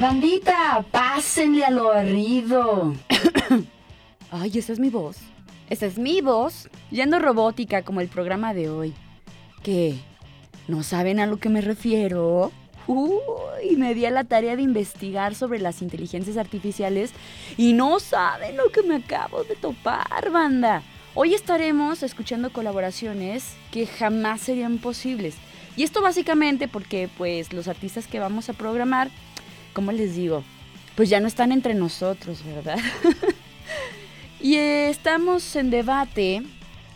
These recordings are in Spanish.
Bandita, pásenle a lo arrido. Ay, esa es mi voz. Esa es mi voz. Yendo robótica como el programa de hoy. ¿Qué? ¿No saben a lo que me refiero? Uy, me di a la tarea de investigar sobre las inteligencias artificiales y no saben lo que me acabo de topar, banda. Hoy estaremos escuchando colaboraciones que jamás serían posibles. Y esto básicamente porque pues los artistas que vamos a programar, ¿cómo les digo? Pues ya no están entre nosotros, ¿verdad? y estamos en debate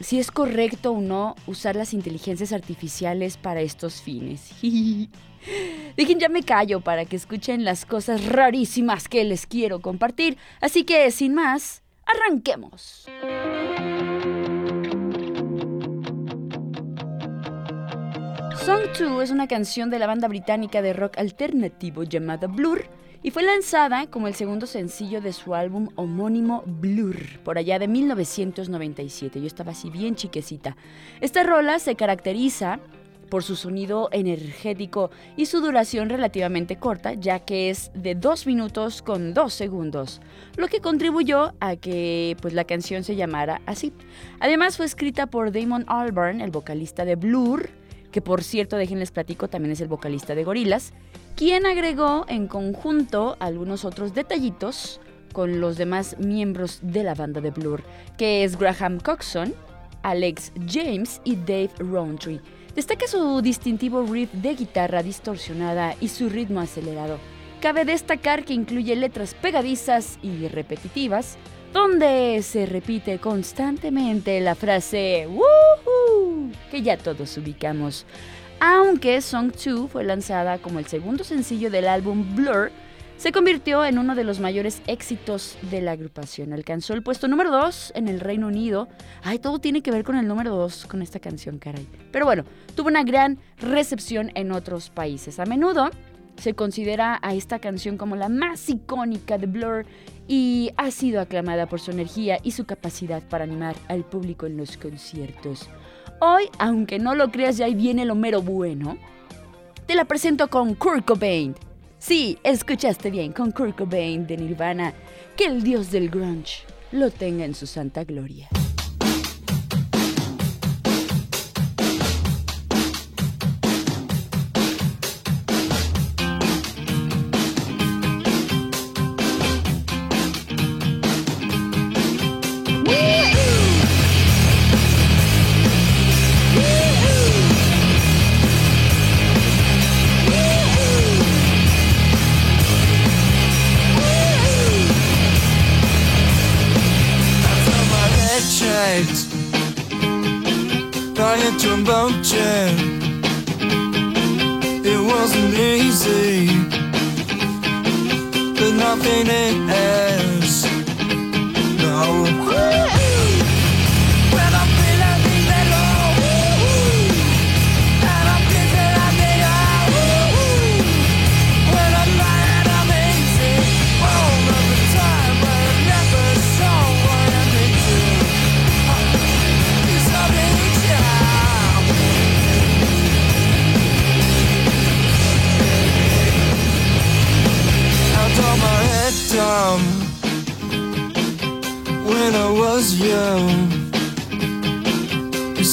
si es correcto o no usar las inteligencias artificiales para estos fines. Dejen ya me callo para que escuchen las cosas rarísimas que les quiero compartir. Así que, sin más, arranquemos. Song 2 es una canción de la banda británica de rock alternativo llamada Blur y fue lanzada como el segundo sencillo de su álbum homónimo Blur, por allá de 1997. Yo estaba así bien chiquecita. Esta rola se caracteriza por su sonido energético y su duración relativamente corta, ya que es de 2 minutos con 2 segundos, lo que contribuyó a que pues, la canción se llamara así. Además fue escrita por Damon Albarn, el vocalista de Blur, que por cierto, déjenles platico, también es el vocalista de Gorillaz, quien agregó en conjunto algunos otros detallitos con los demás miembros de la banda de Blur, que es Graham Coxon, Alex James y Dave Rowntree. Destaca su distintivo riff de guitarra distorsionada y su ritmo acelerado. Cabe destacar que incluye letras pegadizas y repetitivas, donde se repite constantemente la frase ¡Woohoo! que ya todos ubicamos. Aunque Song 2 fue lanzada como el segundo sencillo del álbum Blur, se convirtió en uno de los mayores éxitos de la agrupación. Alcanzó el puesto número 2 en el Reino Unido. Ay, todo tiene que ver con el número 2 con esta canción, caray. Pero bueno, tuvo una gran recepción en otros países. A menudo se considera a esta canción como la más icónica de Blur y ha sido aclamada por su energía y su capacidad para animar al público en los conciertos. Hoy, aunque no lo creas, ya ahí viene lo mero bueno. Te la presento con Kurt Cobain. Sí, escuchaste bien, con Kurt Cobain de Nirvana. Que el dios del grunge lo tenga en su santa gloria. night Playing trombone chair It wasn't easy But nothing in it.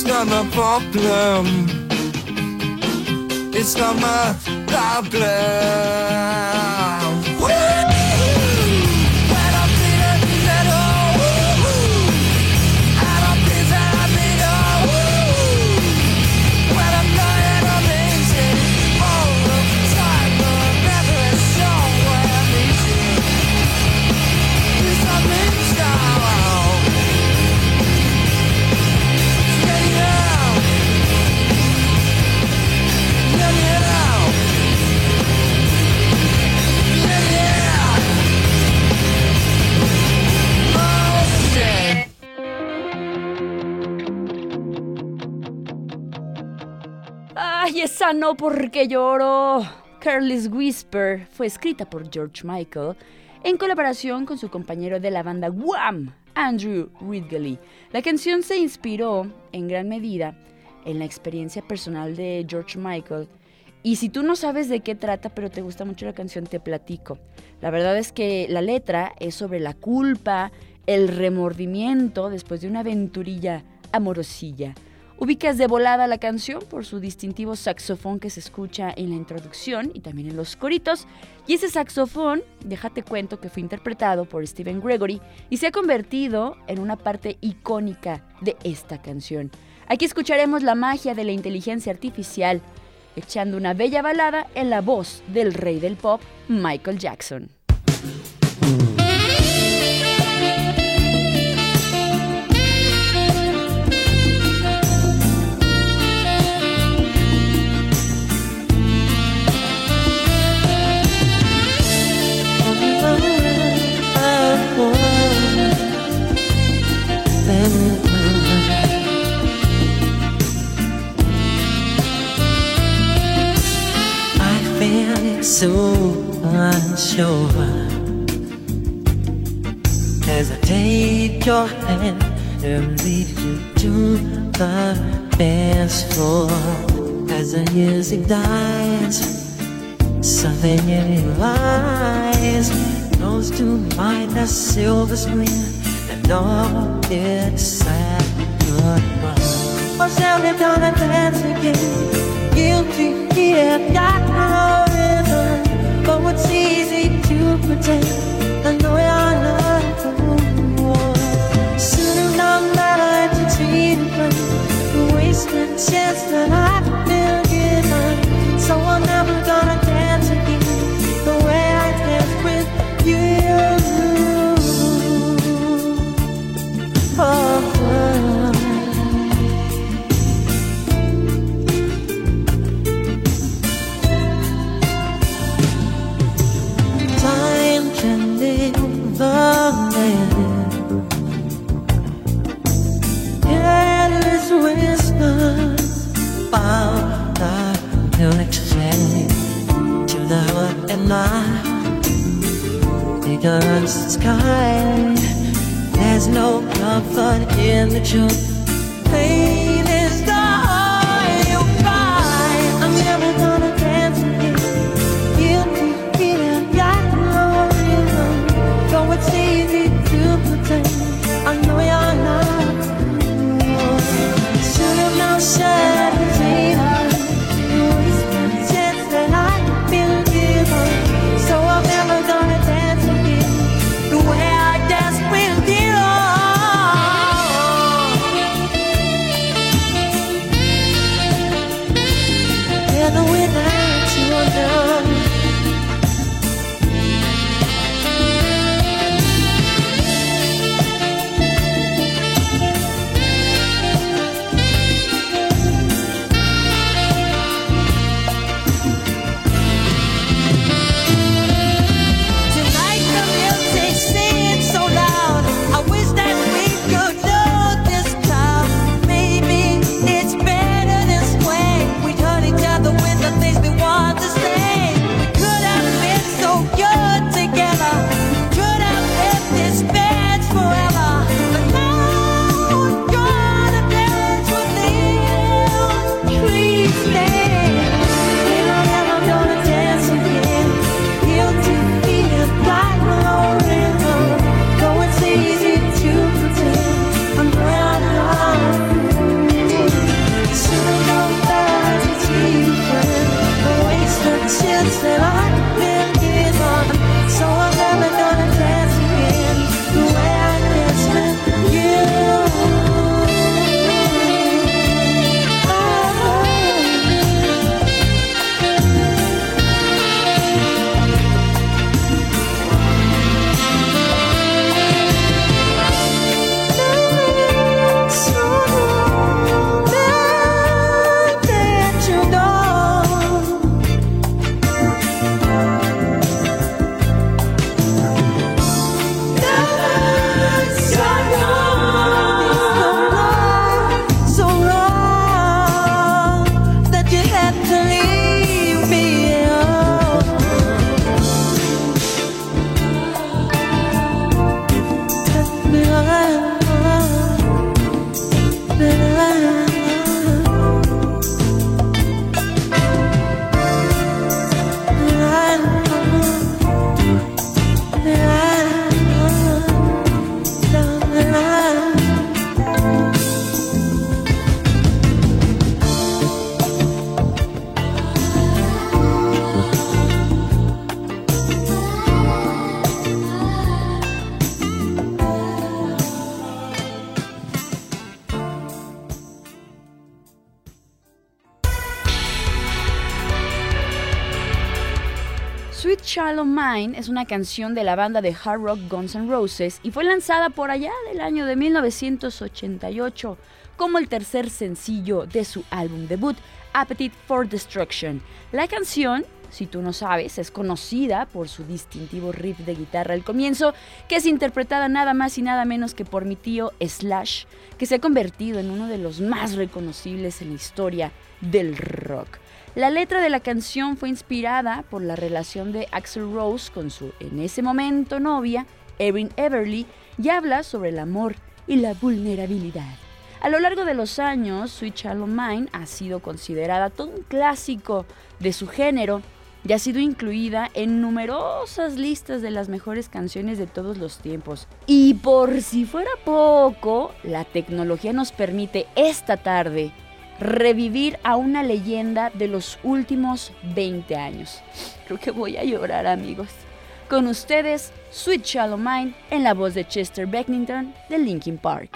It's not my problem. It's not my problem. Ya no porque lloro. Careless Whisper fue escrita por George Michael en colaboración con su compañero de la banda Wham, Andrew Ridgely. La canción se inspiró en gran medida en la experiencia personal de George Michael. Y si tú no sabes de qué trata, pero te gusta mucho la canción, te platico. La verdad es que la letra es sobre la culpa, el remordimiento después de una aventurilla amorosilla. Ubicas de volada la canción por su distintivo saxofón que se escucha en la introducción y también en los coritos. Y ese saxofón, déjate cuento que fue interpretado por Stephen Gregory y se ha convertido en una parte icónica de esta canción. Aquí escucharemos la magia de la inteligencia artificial, echando una bella balada en la voz del rey del pop, Michael Jackson. And lead you to the dance floor as the music dies. Something in your eyes goes to mind a silver screen and all it's sad goodbye. Was every time I dance again, guilty here, got no the jump. Play Shallow Mine es una canción de la banda de hard rock Guns N' Roses y fue lanzada por allá del año de 1988 como el tercer sencillo de su álbum debut, Appetite for Destruction. La canción, si tú no sabes, es conocida por su distintivo riff de guitarra al comienzo, que es interpretada nada más y nada menos que por mi tío Slash, que se ha convertido en uno de los más reconocibles en la historia del rock. La letra de la canción fue inspirada por la relación de Axel Rose con su en ese momento novia, Erin Everly, y habla sobre el amor y la vulnerabilidad. A lo largo de los años, Sweet Shallow Mine ha sido considerada todo un clásico de su género y ha sido incluida en numerosas listas de las mejores canciones de todos los tiempos. Y por si fuera poco, la tecnología nos permite esta tarde revivir a una leyenda de los últimos 20 años. Creo que voy a llorar amigos. Con ustedes, Sweet Shallow Mind en la voz de Chester Bennington de Linkin Park.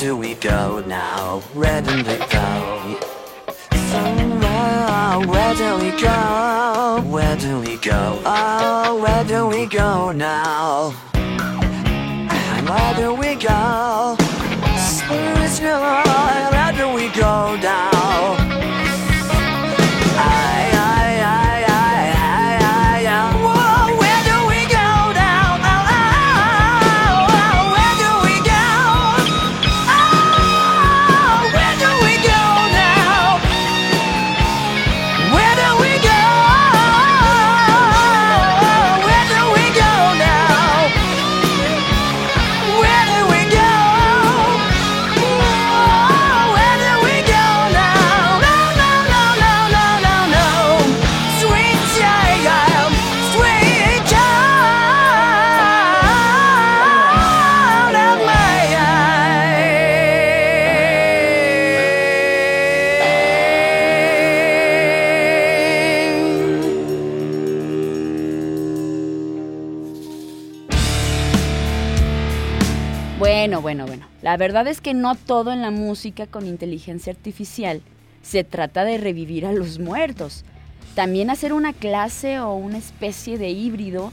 Do we go now? Where do we go? Somewhere, where do we go? Where do we go? Oh, where do we go now? Where do we go? La verdad es que no todo en la música con inteligencia artificial se trata de revivir a los muertos. También hacer una clase o una especie de híbrido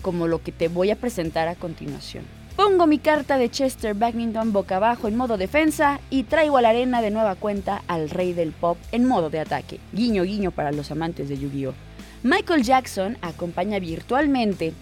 como lo que te voy a presentar a continuación. Pongo mi carta de Chester Badminton boca abajo en modo defensa y traigo a la arena de nueva cuenta al rey del pop en modo de ataque. Guiño guiño para los amantes de Yu-Gi-Oh! Michael Jackson acompaña virtualmente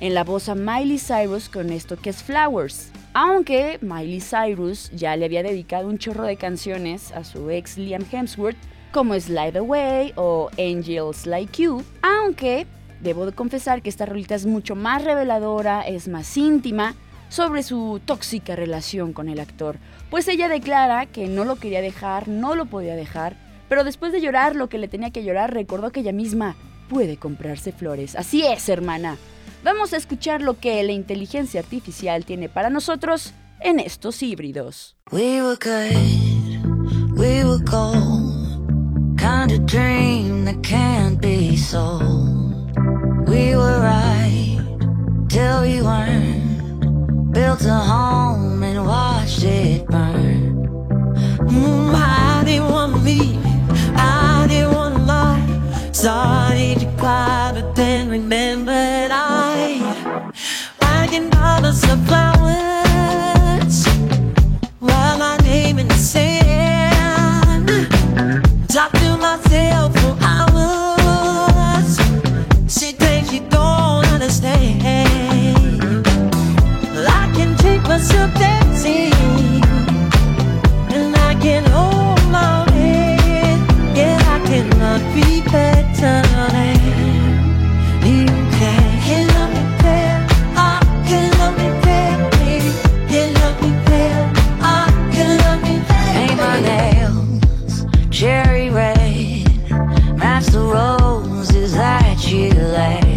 en la voz a Miley Cyrus con esto que es Flowers. Aunque Miley Cyrus ya le había dedicado un chorro de canciones a su ex Liam Hemsworth, como Slide Away o Angels Like You, aunque debo de confesar que esta rolita es mucho más reveladora, es más íntima sobre su tóxica relación con el actor, pues ella declara que no lo quería dejar, no lo podía dejar, pero después de llorar lo que le tenía que llorar recordó que ella misma puede comprarse flores. Así es, hermana. Vamos a escuchar lo que la inteligencia artificial tiene para nosotros en estos híbridos. We were good, we were gold. Kind of dream that can't be sold. We were right till we weren't. Built a home you laid.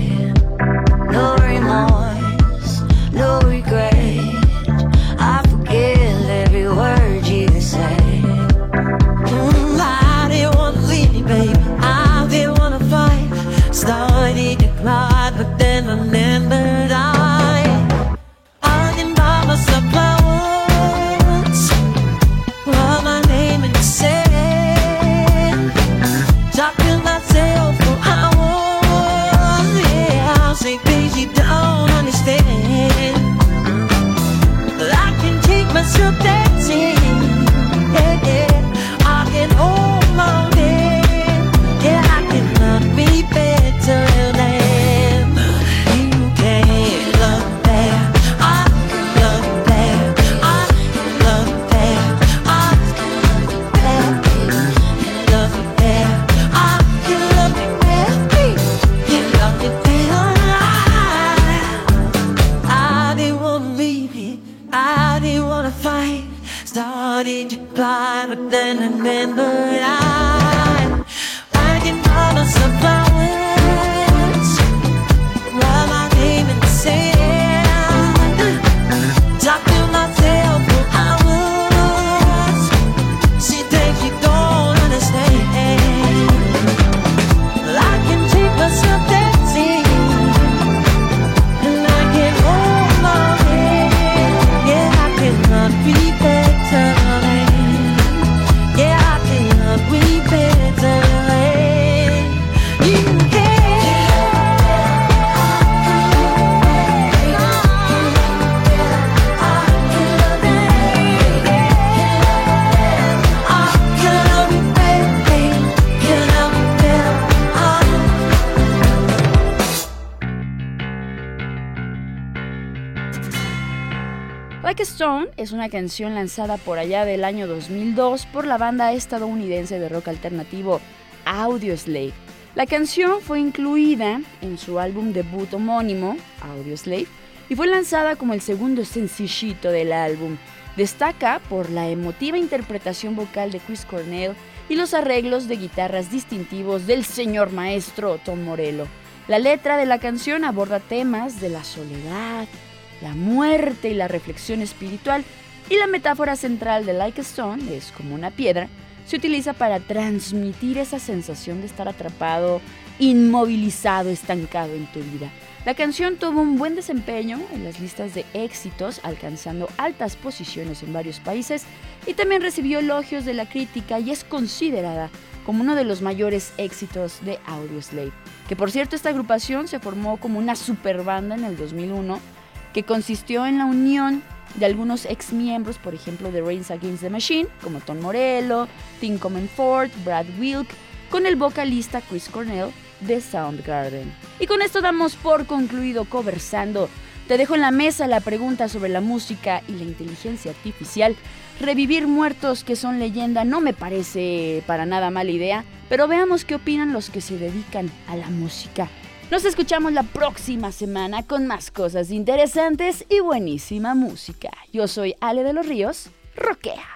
Es una canción lanzada por allá del año 2002 por la banda estadounidense de rock alternativo Audioslave. La canción fue incluida en su álbum debut homónimo, Audioslave, y fue lanzada como el segundo sencillito del álbum. Destaca por la emotiva interpretación vocal de Chris Cornell y los arreglos de guitarras distintivos del señor maestro Tom Morello. La letra de la canción aborda temas de la soledad, la muerte y la reflexión espiritual, y la metáfora central de Like a Stone es como una piedra, se utiliza para transmitir esa sensación de estar atrapado, inmovilizado, estancado en tu vida. La canción tuvo un buen desempeño en las listas de éxitos, alcanzando altas posiciones en varios países y también recibió elogios de la crítica y es considerada como uno de los mayores éxitos de Audioslave. Que por cierto esta agrupación se formó como una super banda en el 2001 que consistió en la unión de algunos ex miembros, por ejemplo de Reigns Against the Machine, como Tom Morello, Tim Ford, Brad Wilk, con el vocalista Chris Cornell de Soundgarden. Y con esto damos por concluido conversando. Te dejo en la mesa la pregunta sobre la música y la inteligencia artificial. Revivir muertos que son leyenda no me parece para nada mala idea, pero veamos qué opinan los que se dedican a la música. Nos escuchamos la próxima semana con más cosas interesantes y buenísima música. Yo soy Ale de los Ríos, Roquea.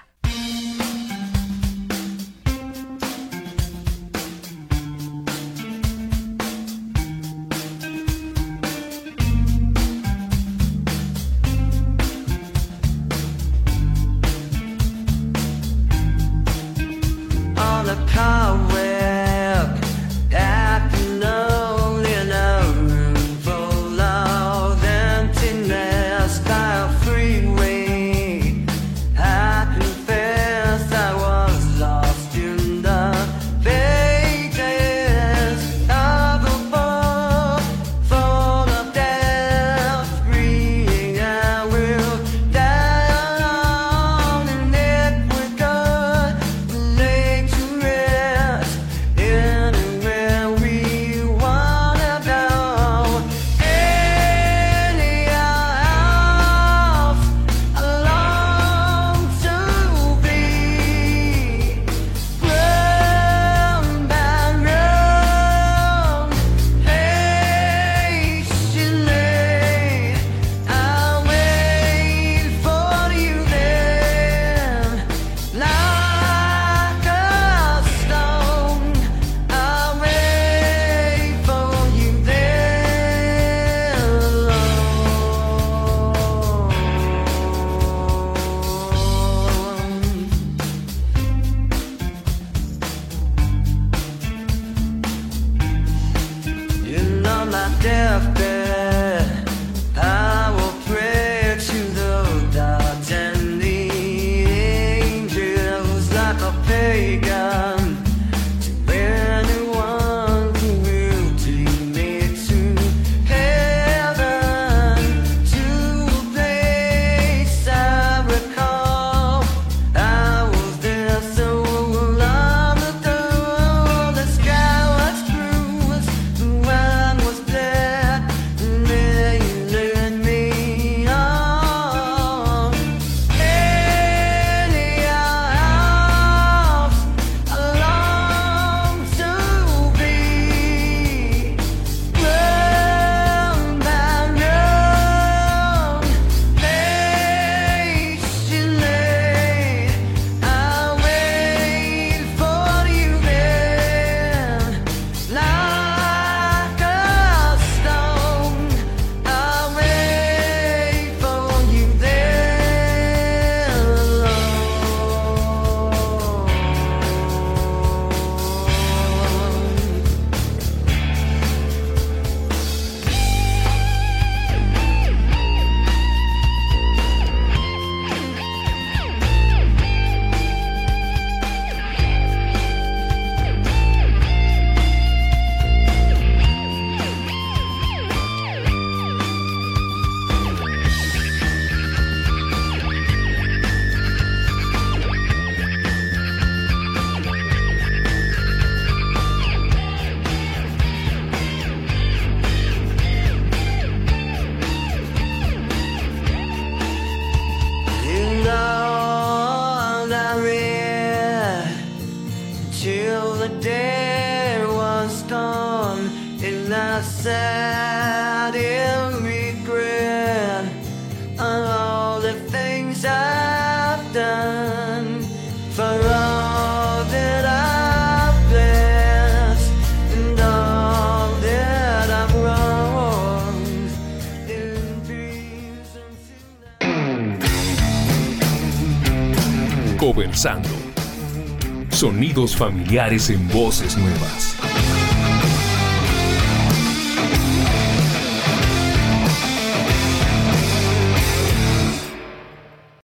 deathbed. Sonidos familiares en voces nuevas.